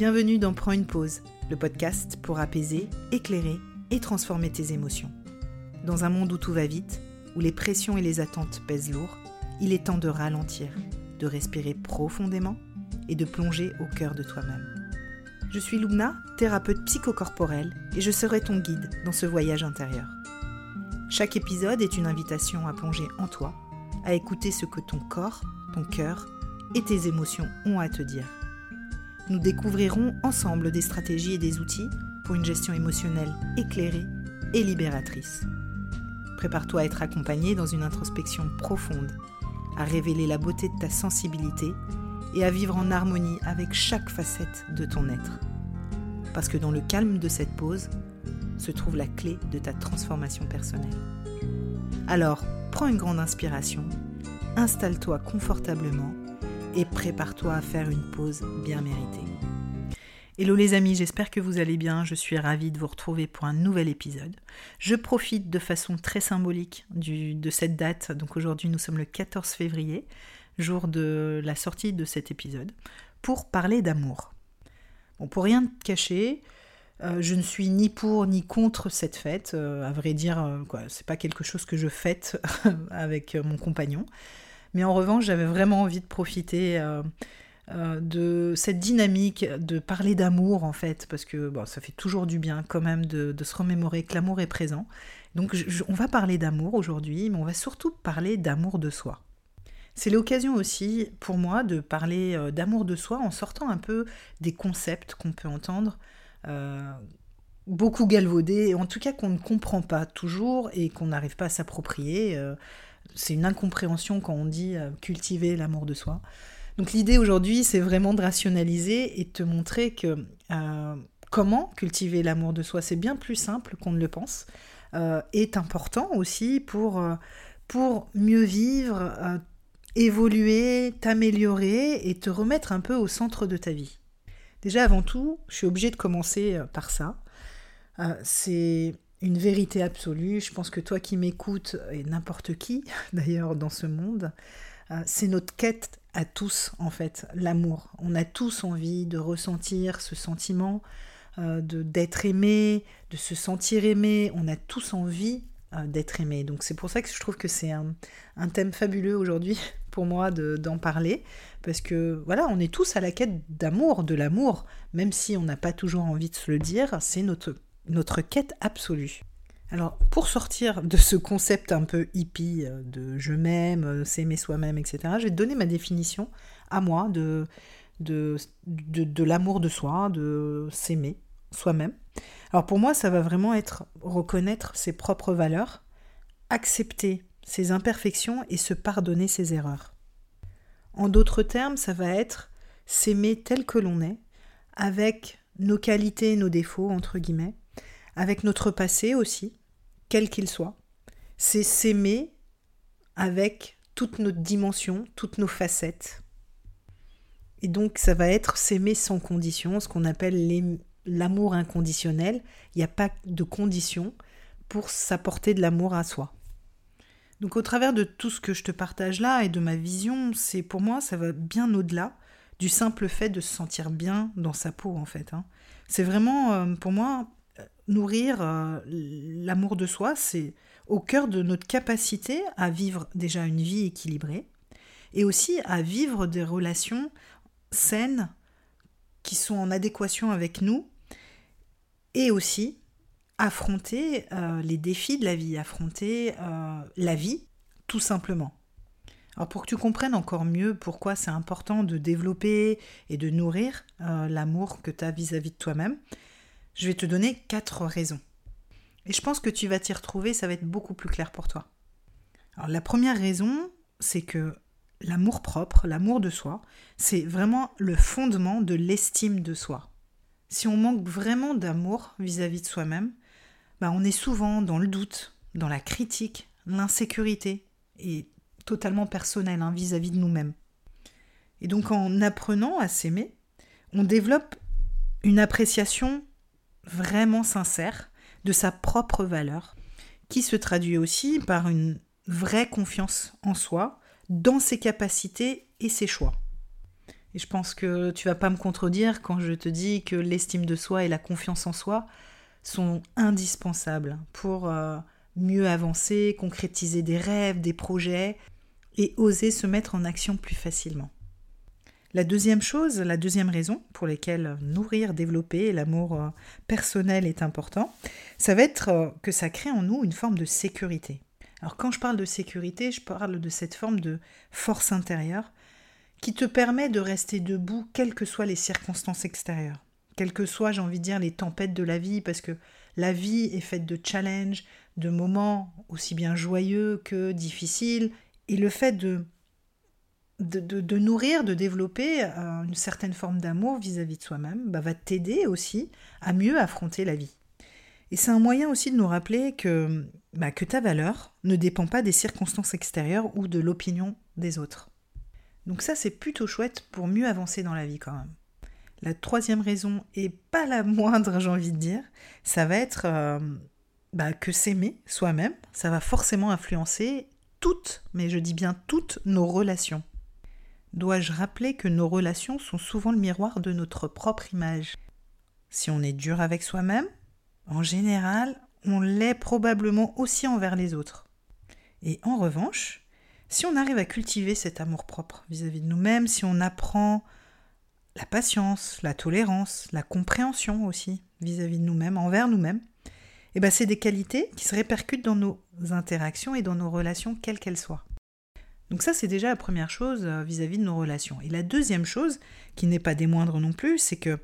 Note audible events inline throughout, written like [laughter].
Bienvenue dans Prends une pause, le podcast pour apaiser, éclairer et transformer tes émotions. Dans un monde où tout va vite, où les pressions et les attentes pèsent lourd, il est temps de ralentir, de respirer profondément et de plonger au cœur de toi-même. Je suis Luna, thérapeute psychocorporelle, et je serai ton guide dans ce voyage intérieur. Chaque épisode est une invitation à plonger en toi, à écouter ce que ton corps, ton cœur et tes émotions ont à te dire. Nous découvrirons ensemble des stratégies et des outils pour une gestion émotionnelle éclairée et libératrice. Prépare-toi à être accompagné dans une introspection profonde, à révéler la beauté de ta sensibilité et à vivre en harmonie avec chaque facette de ton être. Parce que dans le calme de cette pause se trouve la clé de ta transformation personnelle. Alors, prends une grande inspiration, installe-toi confortablement et prépare-toi à faire une pause bien méritée. Hello les amis, j'espère que vous allez bien. Je suis ravie de vous retrouver pour un nouvel épisode. Je profite de façon très symbolique de cette date. Donc aujourd'hui, nous sommes le 14 février, jour de la sortie de cet épisode, pour parler d'amour. Bon, pour rien te cacher, euh, je ne suis ni pour ni contre cette fête. Euh, à vrai dire, euh, quoi, c'est pas quelque chose que je fête [laughs] avec mon compagnon. Mais en revanche, j'avais vraiment envie de profiter euh, de cette dynamique de parler d'amour en fait, parce que ça fait toujours du bien quand même de, se remémorer que l'amour est présent. Donc on va parler d'amour aujourd'hui, mais on va surtout parler d'amour de soi. C'est l'occasion aussi pour moi de parler euh, d'amour de soi en sortant un peu des concepts qu'on peut entendre. Euh, beaucoup galvaudés, en tout cas qu'on ne comprend pas toujours et qu'on n'arrive pas à s'approprier. C'est une incompréhension quand on dit cultiver l'amour de soi. Donc l'idée aujourd'hui, c'est vraiment de rationaliser et de te montrer que euh, comment cultiver l'amour de soi, c'est bien plus simple qu'on ne le pense, euh, est important aussi pour, euh, pour mieux vivre, évoluer, t'améliorer et te remettre un peu au centre de ta vie. Déjà avant tout, je suis obligée de commencer par ça. c'est une vérité absolue. Je pense que toi qui m'écoutes, et n'importe qui [laughs] d'ailleurs dans ce monde, c'est notre quête à tous en fait l'amour. On a tous envie de ressentir ce sentiment euh, de d'être aimé, de se sentir aimé. On a tous envie euh, d'être aimé. Donc c'est pour ça que je trouve que c'est un, thème fabuleux aujourd'hui [laughs] pour moi d'en parler parce que voilà, on est tous à la quête d'amour, de l'amour, même si on n'a pas toujours envie de se le dire. C'est notre notre quête absolue. Alors, pour sortir de ce concept un peu hippie euh, de je m'aime, euh, s'aimer soi-même, etc., je vais donner ma définition à moi de, de, de, l'amour de soi, de s'aimer soi-même. Alors, pour moi, ça va vraiment être reconnaître ses propres valeurs, accepter ses imperfections et se pardonner ses erreurs. En d'autres termes, ça va être s'aimer tel que l'on est, avec nos qualités et nos défauts, entre guillemets, avec notre passé aussi, quel qu'il soit. C'est s'aimer avec toutes nos dimensions, toutes nos facettes. Et donc ça va être s'aimer sans condition, ce qu'on appelle l'amour inconditionnel. Il n'y a pas de condition pour s'apporter de l'amour à soi. Donc au travers de tout ce que je te partage là et de ma vision, c'est pour moi ça va bien au-delà du simple fait de se sentir bien dans sa peau en fait. Hein. C'est vraiment euh, pour moi nourrir euh, l'amour de soi, c'est au cœur de notre capacité à vivre déjà une vie équilibrée et aussi à vivre des relations saines qui sont en adéquation avec nous et aussi affronter euh, les défis de la vie, affronter euh, la vie tout simplement. Alors pour que tu comprennes encore mieux pourquoi c'est important de développer et de nourrir l'amour que tu as vis-à-vis de toi-même, je vais te donner quatre raisons. Et je pense que tu vas t'y retrouver, ça va être beaucoup plus clair pour toi. Alors la première raison, c'est que l'amour propre, l'amour de soi, c'est vraiment le fondement de l'estime de soi. Si on manque vraiment d'amour vis-à-vis de soi-même, bah on est souvent dans le doute, dans la critique, l'insécurité, et totalement personnel hein, vis-à-vis de nous-mêmes. Et donc en apprenant à s'aimer, on développe une appréciation vraiment sincère de sa propre valeur, qui se traduit aussi par une vraie confiance en soi, dans ses capacités et ses choix. Et je pense que tu vas pas me contredire quand je te dis que l'estime de soi et la confiance en soi sont indispensables pour euh, mieux avancer, concrétiser des rêves, des projets et oser se mettre en action plus facilement. La deuxième chose, la deuxième raison pour laquelle nourrir, développer l'amour euh, personnel est important, ça va être euh, que ça crée en nous une forme de sécurité. Alors quand je parle de sécurité, je parle de cette forme de force intérieure qui te permet de rester debout quelles que soient les circonstances extérieures, quelles que soient, j'ai envie de dire, les tempêtes de la vie, parce que la vie est faite de challenges, de moments aussi bien joyeux que difficiles, et le fait de de, nourrir, de développer euh, une certaine forme d'amour vis-à-vis de soi-même, bah, va t'aider aussi à mieux affronter la vie. Et c'est un moyen aussi de nous rappeler que, bah, que ta valeur ne dépend pas des circonstances extérieures ou de l'opinion des autres. Donc ça, c'est plutôt chouette pour mieux avancer dans la vie quand même. La troisième raison, et pas la moindre, j'ai envie de dire, ça va être euh, bah, que s'aimer soi-même, ça va forcément influencer toutes, mais je dis bien toutes nos relations. Dois-je rappeler que nos relations sont souvent le miroir de notre propre image? Si on est dur avec soi-même, en général, on l'est probablement aussi envers les autres. Et en revanche, si on arrive à cultiver cet amour-propre vis-à-vis de nous-mêmes, si on apprend la patience, la tolérance, la compréhension aussi vis-à-vis de nous-mêmes, envers nous-mêmes, eh ben c'est des qualités qui se répercutent dans nos interactions et dans nos relations, quelles qu'elles soient. Donc ça, c'est déjà la première chose euh, vis-à-vis de nos relations. Et la deuxième chose, qui n'est pas des moindres non plus, c'est que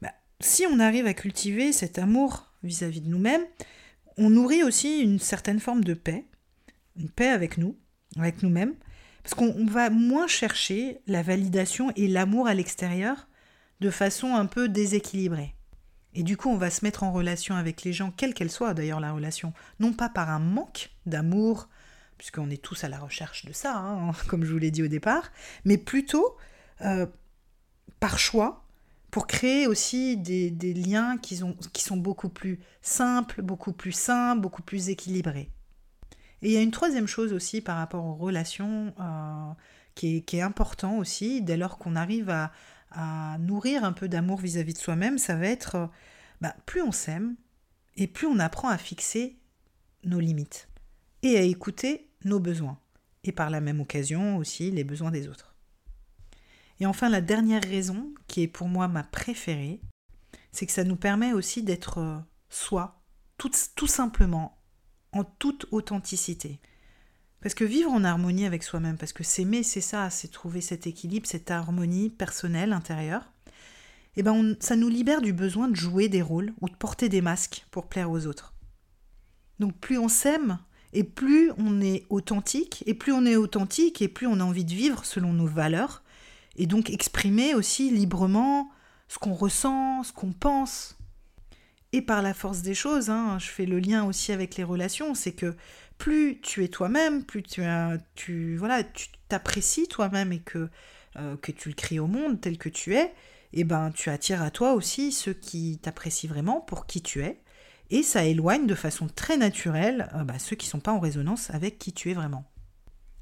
bah, si on arrive à cultiver cet amour vis-à-vis de nous-mêmes, on nourrit aussi une certaine forme de paix, une paix avec nous, avec nous-mêmes, parce qu'on va moins chercher la validation et l'amour à l'extérieur de façon un peu déséquilibrée. Et du coup, on va se mettre en relation avec les gens, quelle qu'elle soit d'ailleurs la relation, non pas par un manque d'amour, puisqu'on est tous à la recherche de ça, hein, [laughs] comme je vous l'ai dit au départ, mais plutôt euh, par choix, pour créer aussi des, liens qui, qui, sont beaucoup plus simples, beaucoup plus sains, beaucoup plus équilibrés. Et il y a une troisième chose aussi par rapport aux relations euh, qui, est, important aussi, dès lors qu'on arrive à, nourrir un peu d'amour vis-à-vis de soi-même, ça va être, euh, bah, plus on s'aime, et plus on apprend à fixer nos limites, et à écouter nos besoins, et par la même occasion aussi les besoins des autres. Et enfin, la dernière raison, qui est pour moi ma préférée, c'est que ça nous permet aussi d'être euh, soi, tout, simplement, en toute authenticité. Parce que vivre en harmonie avec soi-même, parce que s'aimer, c'est ça, c'est trouver cet équilibre, cette harmonie personnelle, intérieure, et eh ben ça nous libère du besoin de jouer des rôles ou de porter des masques pour plaire aux autres. Donc plus on s'aime, et plus on est authentique, et plus on est authentique, et plus on a envie de vivre selon nos valeurs, et donc exprimer aussi librement ce qu'on ressent, ce qu'on pense. Et par la force des choses, hein, je fais le lien aussi avec les relations, c'est que plus tu es toi-même, plus tu, as, tu voilà, tu t'apprécies toi-même et que, euh, que tu le cries au monde tel que tu es, et eh ben tu attires à toi aussi ceux qui t'apprécient vraiment pour qui tu es et ça éloigne de façon très naturelle euh, bah, ceux qui ne sont pas en résonance avec qui tu es vraiment.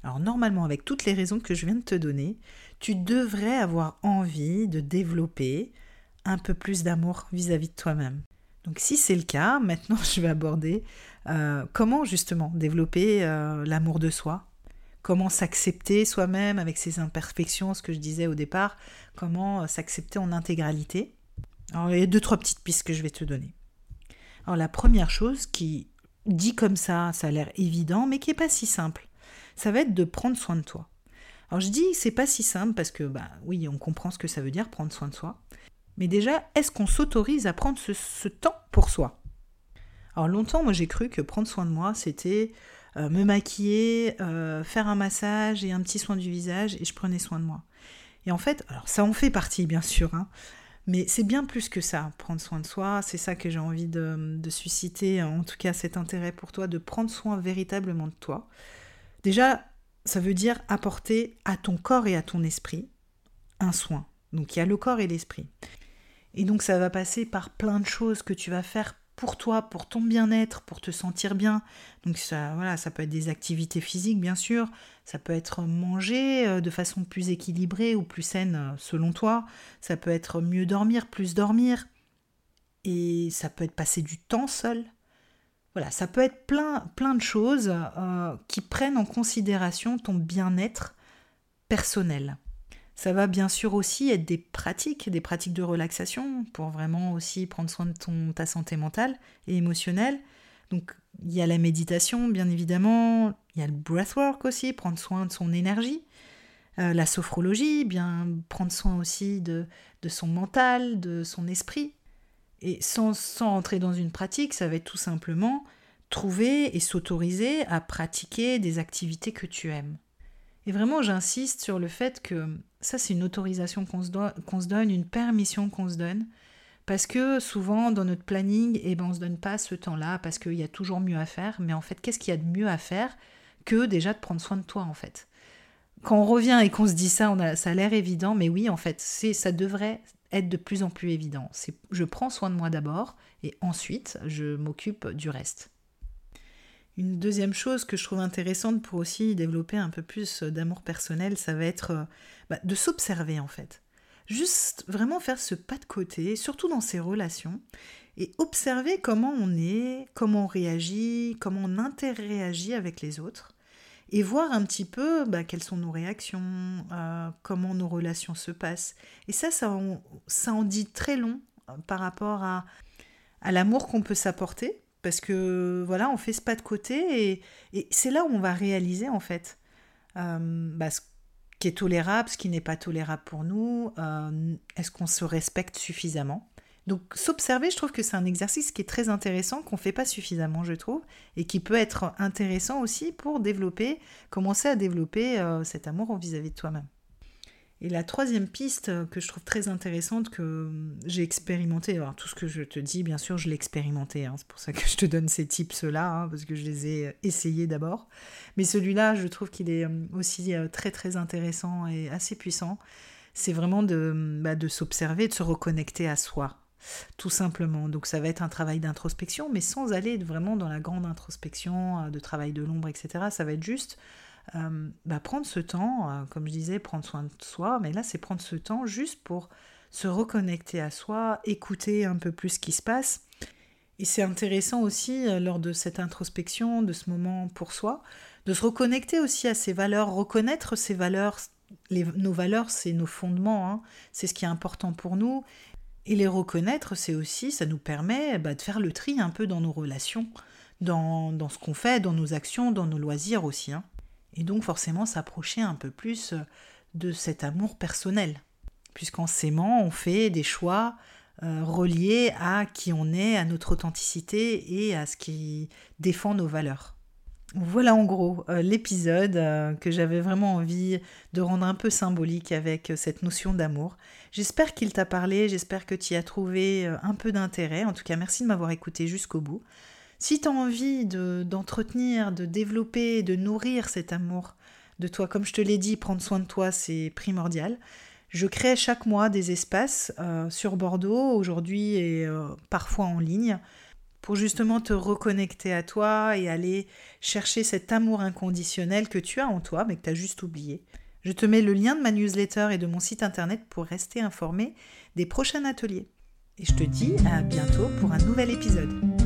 Alors normalement, avec toutes les raisons que je viens de te donner, tu devrais avoir envie de développer un peu plus d'amour vis-à-vis de toi-même. Donc si c'est le cas, [laughs] maintenant je vais aborder euh, comment justement développer euh, l'amour de soi, comment s'accepter soi-même avec ses imperfections, ce que je disais au départ, comment s'accepter en intégralité. Alors il y a deux, trois petites pistes que je vais te donner. Alors la première chose qui dit comme ça, ça a l'air évident, mais qui n'est pas si simple, ça va être de prendre soin de toi. Alors je dis c'est pas si simple parce que bah oui, on comprend ce que ça veut dire prendre soin de soi. Mais déjà, est-ce qu'on s'autorise à prendre ce, temps pour soi? Alors longtemps, moi j'ai cru que prendre soin de moi, c'était euh, me maquiller, euh, faire un massage et un petit soin du visage, et je prenais soin de moi. Et en fait, alors ça en fait partie bien sûr, hein, mais c'est bien plus que ça, prendre soin de soi. C'est ça que j'ai envie de, susciter, en tout cas cet intérêt pour toi, de prendre soin véritablement de toi. Déjà, ça veut dire apporter à ton corps et à ton esprit un soin. Donc il y a le corps et l'esprit. Et donc ça va passer par plein de choses que tu vas faire pour toi, pour ton bien-être, pour te sentir bien. Donc ça, voilà, ça peut être des activités physiques, bien sûr. Ça peut être manger euh, de façon plus équilibrée ou plus saine euh, selon toi. Ça peut être mieux dormir, plus dormir. Et ça peut être passer du temps seul. Voilà, ça peut être plein, plein de choses euh, qui prennent en considération ton bien-être personnel. Ça va bien sûr aussi être des pratiques, des pratiques de relaxation pour vraiment aussi prendre soin de ton, ta santé mentale et émotionnelle. Donc il y a la méditation bien évidemment, il y a le breathwork aussi, prendre soin de son énergie, euh, la sophrologie, bien prendre soin aussi de, de, son mental, de son esprit. Et sans, sans entrer dans une pratique, ça va être tout simplement trouver et s'autoriser à pratiquer des activités que tu aimes. Et vraiment, j'insiste sur le fait que ça, c'est une autorisation qu'on se, donne, une permission qu'on se donne. Parce que souvent, dans notre planning, eh ben, on ne se donne pas ce temps-là parce qu'il y a toujours mieux à faire. Mais en fait, qu'est-ce qu'il y a de mieux à faire que déjà de prendre soin de toi, en fait? Quand on revient et qu'on se dit ça, on a, ça a l'air évident, mais oui, en fait, ça devrait être de plus en plus évident. Je prends soin de moi d'abord et ensuite, je m'occupe du reste. Une deuxième chose que je trouve intéressante pour aussi développer un peu plus d'amour personnel, ça va être euh, bah, de s'observer en fait. Juste vraiment faire ce pas de côté, surtout dans ses relations, et observer comment on est, comment on réagit, comment on interréagit avec les autres, et voir un petit peu bah, quelles sont nos réactions, euh, comment nos relations se passent. Et ça, ça en, dit très long euh, par rapport à, à l'amour qu'on peut s'apporter, parce que voilà, on fait ce pas de côté et, c'est là où on va réaliser en fait euh, bah, ce qui est tolérable, ce qui n'est pas tolérable pour nous, euh, est-ce qu'on se respecte suffisamment? Donc s'observer, je trouve que c'est un exercice qui est très intéressant, qu'on ne fait pas suffisamment, je trouve, et qui peut être intéressant aussi pour développer, commencer à développer euh, cet amour vis-à-vis -vis de toi-même. Et la troisième piste que je trouve très intéressante, que j'ai expérimenté, alors tout ce que je te dis, bien sûr, je l'ai expérimenté, hein, c'est pour ça que je te donne ces tips-là, hein, parce que je les ai essayés d'abord. Mais celui-là, je trouve qu'il est euh, aussi euh, très très intéressant et assez puissant. C'est vraiment de, bah, de s'observer, de se reconnecter à soi, tout simplement. Donc ça va être un travail d'introspection, mais sans aller vraiment dans la grande introspection, euh, de travail de l'ombre, etc. Ça va être juste euh, bah, prendre ce temps, euh, comme je disais, prendre soin de soi, mais là c'est prendre ce temps juste pour se reconnecter à soi, écouter un peu plus ce qui se passe. Et c'est intéressant aussi, euh, lors de cette introspection, de ce moment pour soi, de se reconnecter aussi à ses valeurs, reconnaître ses valeurs. nos valeurs, c'est nos fondements, hein. c'est ce qui est important pour nous. Et les reconnaître, c'est aussi, ça nous permet bah, de faire le tri un peu dans nos relations, dans, ce qu'on fait, dans nos actions, dans nos loisirs aussi. Hein et donc forcément s'approcher un peu plus euh, de cet amour personnel. Puisqu'en s'aimant, on fait des choix euh, reliés à qui on est, à notre authenticité et à ce qui défend nos valeurs. Voilà en gros euh, l'épisode que j'avais vraiment envie de rendre un peu symbolique avec cette notion d'amour. J'espère qu'il t'a parlé, j'espère que tu y as trouvé un peu d'intérêt. En tout cas, merci de m'avoir écouté jusqu'au bout. Si tu as envie d'entretenir, de, développer, de nourrir cet amour de toi, comme je te l'ai dit, prendre soin de toi, c'est primordial. Je crée chaque mois des espaces euh, sur Bordeaux, aujourd'hui et euh, parfois en ligne, pour justement te reconnecter à toi et aller chercher cet amour inconditionnel que tu as en toi, mais que tu as juste oublié. Je te mets le lien de ma newsletter et de mon site internet pour rester informé des prochains ateliers. Et je te dis à bientôt pour un nouvel épisode.